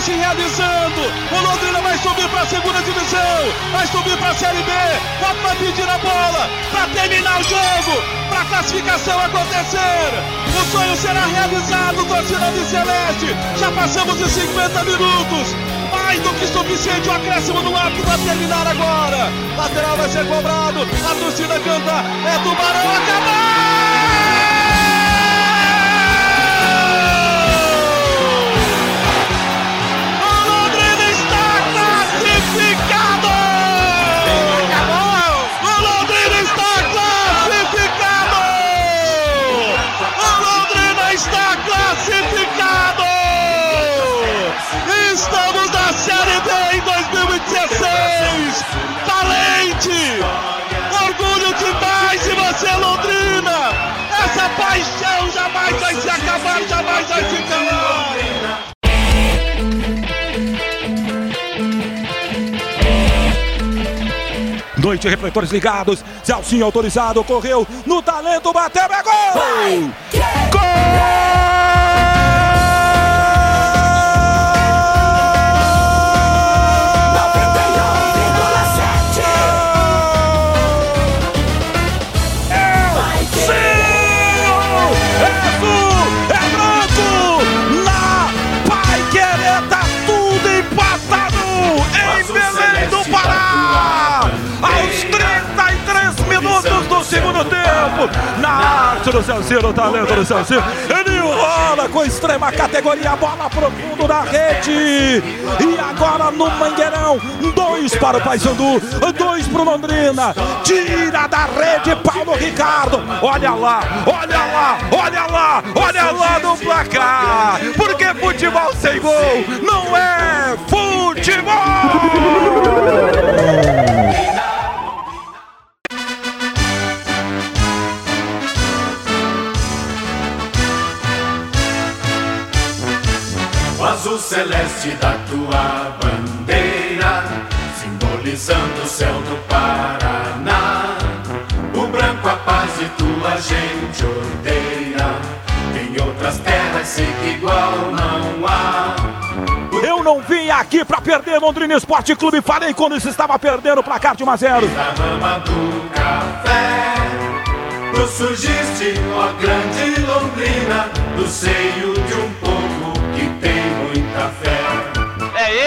se realizando. O Londrina vai subir para a segunda divisão, vai subir para a Série B. Vai pedir a bola para terminar o jogo, para a classificação acontecer. O sonho será realizado, torcida de Celeste. Já passamos de 50 minutos. Mais do que suficiente o acréscimo do árbitro para terminar agora. Lateral vai ser cobrado. A torcida canta. É Tubarão. Acabou! Paixão jamais vai se acabar, jamais vai se calar. Noite, refletores ligados, Celcinho autorizado, correu no talento, bateu, é gol! Gol! Arte do Celcino, no talento do Celcino. Ele rola com extrema categoria, bola profundo na rede. E agora no Mangueirão, dois para o Paysandu, dois para o Londrina. Tira da rede Paulo Ricardo. Olha lá, olha lá, olha lá, olha lá no placar. Porque futebol sem gol não é celeste da tua bandeira, simbolizando o céu do Paraná. O branco a paz e tua gente odeia. Em outras terras sei que igual não há. Eu não vim aqui pra perder Londrina Esporte Clube. Falei quando isso estava perdendo o placar de 1 a 0. Da rama do café, tu surgiste, ó grande Londrina, do seio de um povo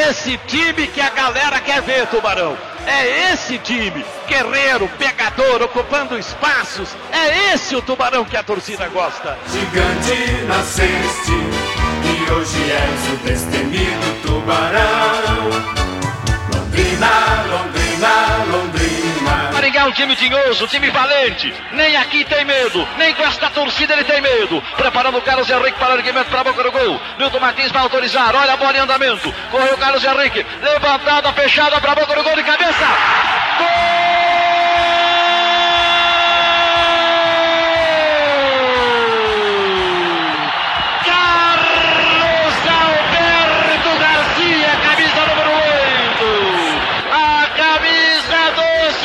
esse time que a galera quer ver, Tubarão. É esse time, guerreiro, pegador, ocupando espaços. É esse o Tubarão que a torcida gosta. Gigante nasceste e hoje és o destemido time tinhoso, time valente. Nem aqui tem medo, nem com esta torcida ele tem medo. Preparando o Carlos Henrique para o erguimento para a boca do gol. Milton Martins vai autorizar, olha a bola em andamento. Correu o Carlos Henrique, levantada, fechada para a boca do gol de cabeça. Gol!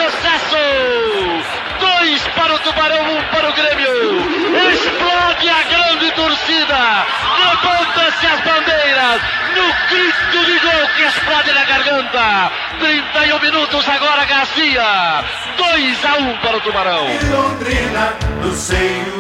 Do sucesso. Dois para o Tubarão, um para o Grêmio. Explode a grande torcida. Levanta-se as bandeiras. No grito de gol que explode na garganta. 31 minutos agora, Garcia. 2 a 1 para o Tubarão. Londrina, no seio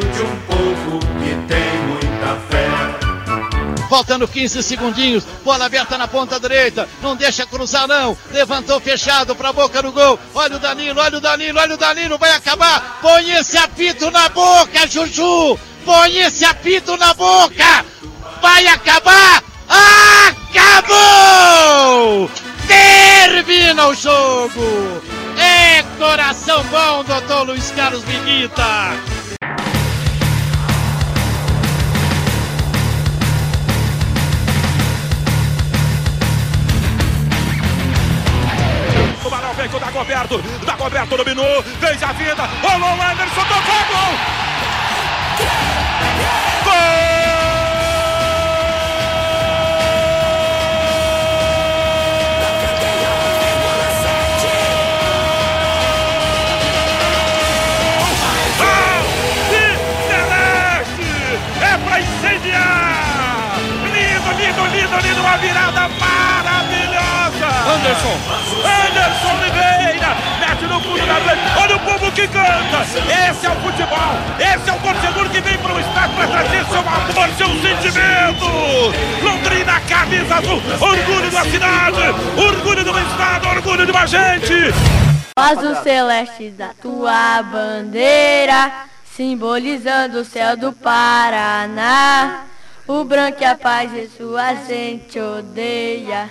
Faltando 15 segundinhos, bola aberta na ponta direita, não deixa cruzar não, levantou fechado para a boca do gol, olha o Danilo, olha o Danilo, olha o Danilo, vai acabar, põe esse apito na boca, Juju, põe esse apito na boca, vai acabar, acabou! Termina o jogo! É coração bom, doutor Luiz Carlos Vinita! Dagoberto. Dagoberto dominou, fez a vida. Rolou o Anderson, tocou gol! É pra incendiar! Lindo, lindo, lindo, lindo, uma virada Anderson. Anderson Oliveira. Mete no fundo da frente. Olha o povo que canta. Esse é o futebol. Esse é o torcedor que vem para o estádio para trazer seu amor, seu sentimento. Londrina, camisa azul. Orgulho da cidade. Orgulho do estado. Orgulho de uma gente. Faz o celeste da tua bandeira, simbolizando o céu do Paraná. O branco e a paz e sua gente odeia.